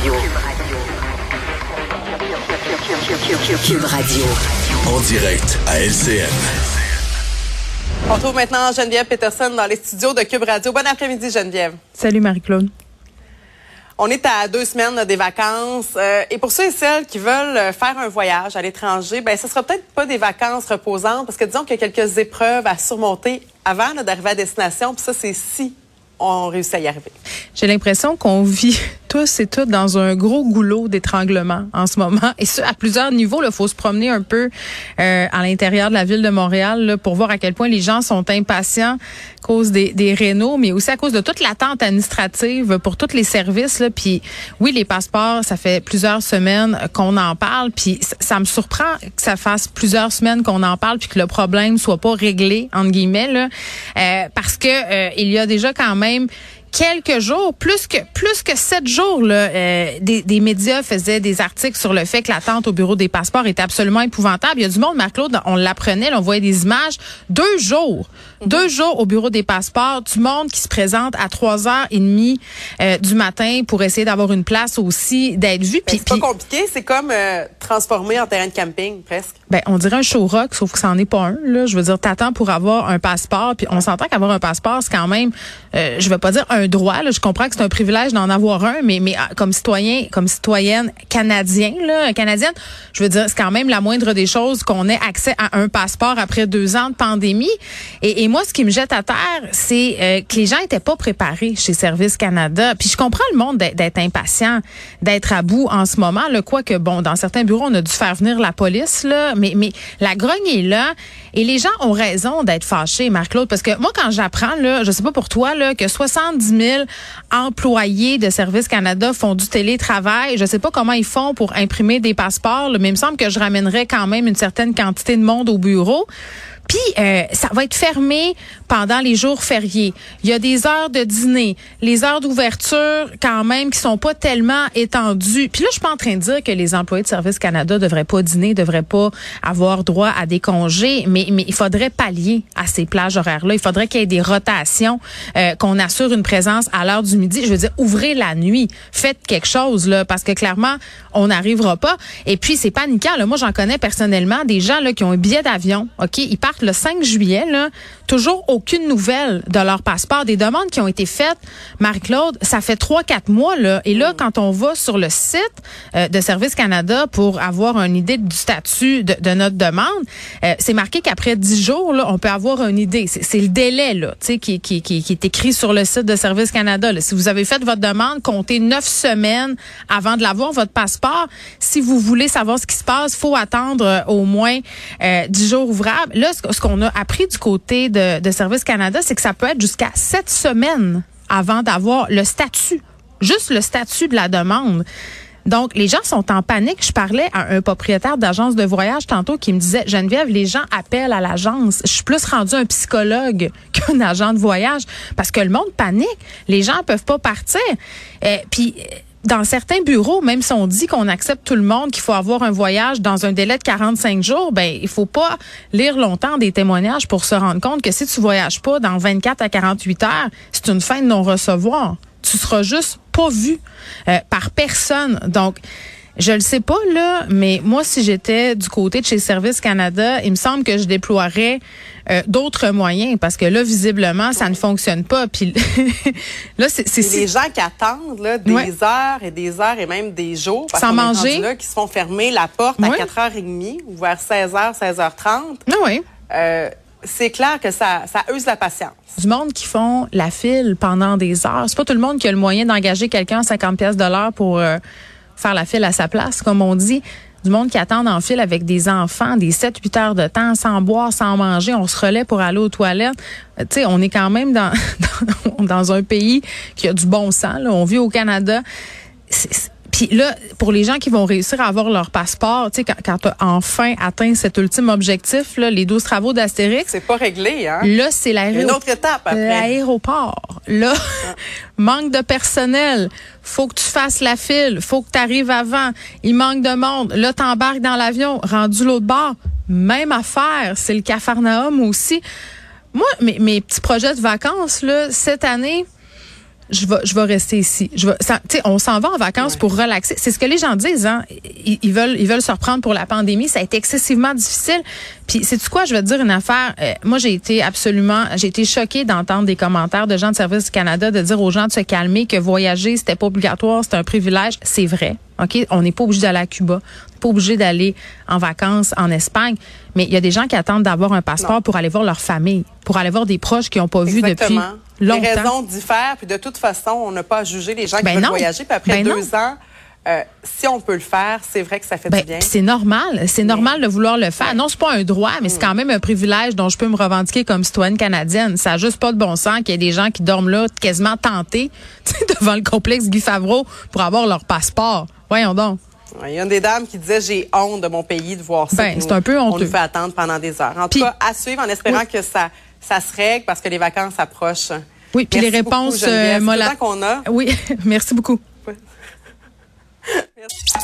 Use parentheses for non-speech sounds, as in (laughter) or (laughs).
Radio. Cube Radio. En direct à LCN. On retrouve maintenant Geneviève Peterson dans les studios de Cube Radio. Bon après-midi, Geneviève. Salut Marie-Claude. On est à deux semaines des vacances euh, et pour ceux et celles qui veulent euh, faire un voyage à l'étranger, ben ce sera peut-être pas des vacances reposantes parce que disons qu'il y a quelques épreuves à surmonter avant d'arriver à destination. Puis ça, c'est si on réussit à y arriver. J'ai l'impression qu'on vit tous et toutes dans un gros goulot d'étranglement en ce moment. Et ça, à plusieurs niveaux, il faut se promener un peu euh, à l'intérieur de la ville de Montréal là, pour voir à quel point les gens sont impatients à cause des, des rénaux, mais aussi à cause de toute l'attente administrative pour tous les services. Là. Puis oui, les passeports, ça fait plusieurs semaines qu'on en parle. Puis ça, me surprend que ça fasse plusieurs semaines qu'on en parle puis que le problème soit pas réglé, entre guillemets, là, euh, parce que euh, il y a déjà quand même quelques jours, plus que plus que sept jours, là, euh, des, des, médias faisaient des articles sur le fait que l'attente au bureau des passeports était absolument épouvantable. Il y a du monde, Marc-Claude, on l'apprenait, on voyait des images. Deux jours, mhm. deux jours au bureau des passeports, du monde qui se présente à trois heures et demie euh, du matin pour essayer d'avoir une place aussi, d'être vu. C'est pas compliqué, c'est comme euh, transformé en terrain de camping presque. Ben, on dirait un show rock, sauf que ça n'en est pas un. Là. Je veux dire, t'attends pour avoir un passeport, puis on s'entend qu'avoir un passeport, c'est quand même, je veux pas dire un un droit. Là. Je comprends que c'est un privilège d'en avoir un, mais, mais ah, comme citoyen, comme citoyenne canadienne, là, canadienne, je veux dire, c'est quand même la moindre des choses qu'on ait accès à un passeport après deux ans de pandémie. Et, et moi, ce qui me jette à terre, c'est euh, que les gens étaient pas préparés chez Service Canada. Puis je comprends le monde d'être impatient, d'être à bout en ce moment. Le quoi que bon, dans certains bureaux, on a dû faire venir la police là, mais mais la grogne est là et les gens ont raison d'être fâchés, Marc-Claude, parce que moi quand j'apprends là, je sais pas pour toi là, que 70 000 employés de Service Canada font du télétravail. Je sais pas comment ils font pour imprimer des passeports, mais il me semble que je ramènerais quand même une certaine quantité de monde au bureau. Puis euh, ça va être fermé pendant les jours fériés. Il y a des heures de dîner, les heures d'ouverture quand même qui sont pas tellement étendues. Puis là, je suis pas en train de dire que les employés de Service Canada devraient pas dîner, devraient pas avoir droit à des congés, mais mais il faudrait pallier à ces plages horaires là. Il faudrait qu'il y ait des rotations, euh, qu'on assure une présence à l'heure du midi. Je veux dire, ouvrez la nuit, faites quelque chose là, parce que clairement, on n'arrivera pas. Et puis c'est paniquant. Là. Moi, j'en connais personnellement des gens là qui ont un billet d'avion. Ok, ils partent le 5 juillet, toujours aucune nouvelle de leur passeport. Des demandes qui ont été faites, Marie-Claude, ça fait 3-4 mois. Là, et là, quand on va sur le site euh, de Service Canada pour avoir une idée du statut de, notre demande, euh, c'est marqué qu'après 10 jours, on peut avoir une idée. C'est le délai là, qui, qui, est écrit sur le site de Service Canada. Si vous avez fait votre demande, comptez 9 semaines avant de l'avoir, votre passeport. Si vous voulez savoir ce qui se passe, faut attendre euh, au moins 10 jours ouvrables. Là, ce qu'on a appris du côté de, Service Canada, c'est que ça peut être jusqu'à sept semaines avant d'avoir le statut, juste le statut de la demande. Donc, les gens sont en panique. Je parlais à un propriétaire d'agence de voyage tantôt qui me disait, Geneviève, les gens appellent à l'agence. Je suis plus rendu un psychologue (laughs) qu'un agent de voyage parce que le monde panique. Les gens peuvent pas partir. Euh, puis, dans certains bureaux, même si on dit qu'on accepte tout le monde, qu'il faut avoir un voyage dans un délai de 45 jours, ben il faut pas lire longtemps des témoignages pour se rendre compte que si tu voyages pas dans 24 à 48 heures, c'est une fin de non-recevoir. Tu seras juste pas vu euh, par personne. Donc, je le sais pas là, mais moi si j'étais du côté de chez Service Canada, il me semble que je déploierais euh, d'autres moyens parce que là visiblement ça ne fonctionne pas. Puis (laughs) là c'est c'est les gens qui attendent là des heures et des heures et même des jours parce sans manger là, qui se font fermer la porte à 4h30 ou vers 16h 16h30. Ah oui. Euh, c'est clair que ça, ça use la patience. Du monde qui font la file pendant des heures. C'est pas tout le monde qui a le moyen d'engager quelqu'un à 50 pièces de l'heure pour euh, faire la file à sa place, comme on dit. Du monde qui attend en file avec des enfants, des 7-8 heures de temps, sans boire, sans manger. On se relaie pour aller aux toilettes. Euh, tu sais, on est quand même dans, (laughs) dans, un pays qui a du bon sens. Là. On vit au Canada. Puis là, pour les gens qui vont réussir à avoir leur passeport, tu sais, quand, quand tu as enfin atteint cet ultime objectif, là, les 12 travaux d'Astérix. C'est pas réglé, hein? Là, c'est l'aéroport. Une autre étape après. L'aéroport. Là, ah. (laughs) manque de personnel. Faut que tu fasses la file. Faut que tu arrives avant. Il manque de monde. Là, t'embarques dans l'avion. Rendu l'autre bord. Même affaire. C'est le Cafarnaum aussi. Moi, mes, mes petits projets de vacances, là, cette année, je vais, je vais rester ici. Je vais, ça, on s'en va en vacances pour relaxer. C'est ce que les gens disent. Hein? Ils, ils, veulent, ils veulent se reprendre pour la pandémie. Ça a été excessivement difficile. Puis, c'est quoi? Je vais te dire une affaire. Euh, moi, j'ai été absolument, j'ai été choquée d'entendre des commentaires de gens de Service du Canada de dire aux gens de se calmer, que voyager c'était pas obligatoire, c'était un privilège. C'est vrai. OK, on n'est pas obligé d'aller à Cuba, on n'est pas obligé d'aller en vacances en Espagne, mais il y a des gens qui attendent d'avoir un passeport pour aller voir leur famille, pour aller voir des proches qu'ils n'ont pas vus depuis longtemps. Les raisons diffèrent, puis de toute façon, on n'a pas à juger les gens qui ben veulent voyager, puis après ben deux ans, euh, si on peut le faire, c'est vrai que ça fait du ben, bien. C'est normal, c'est normal de vouloir le faire. Non, c'est pas un droit, mais c'est quand même un privilège dont je peux me revendiquer comme citoyenne canadienne. Ça n'a juste pas de bon sens qu'il y ait des gens qui dorment là quasiment tentés (laughs) devant le complexe Guy Favreau pour avoir leur passeport. Voyons donc. Il y a une des dames qui disaient j'ai honte de mon pays de voir ça. Ben, c'est un peu honteux. On nous fait attendre pendant des heures. En tout cas, à suivre en espérant que ça, ça se règle parce que les vacances approchent. Oui, puis les réponses, euh, qu'on a. Oui, (laughs) merci beaucoup. (laughs) Merci.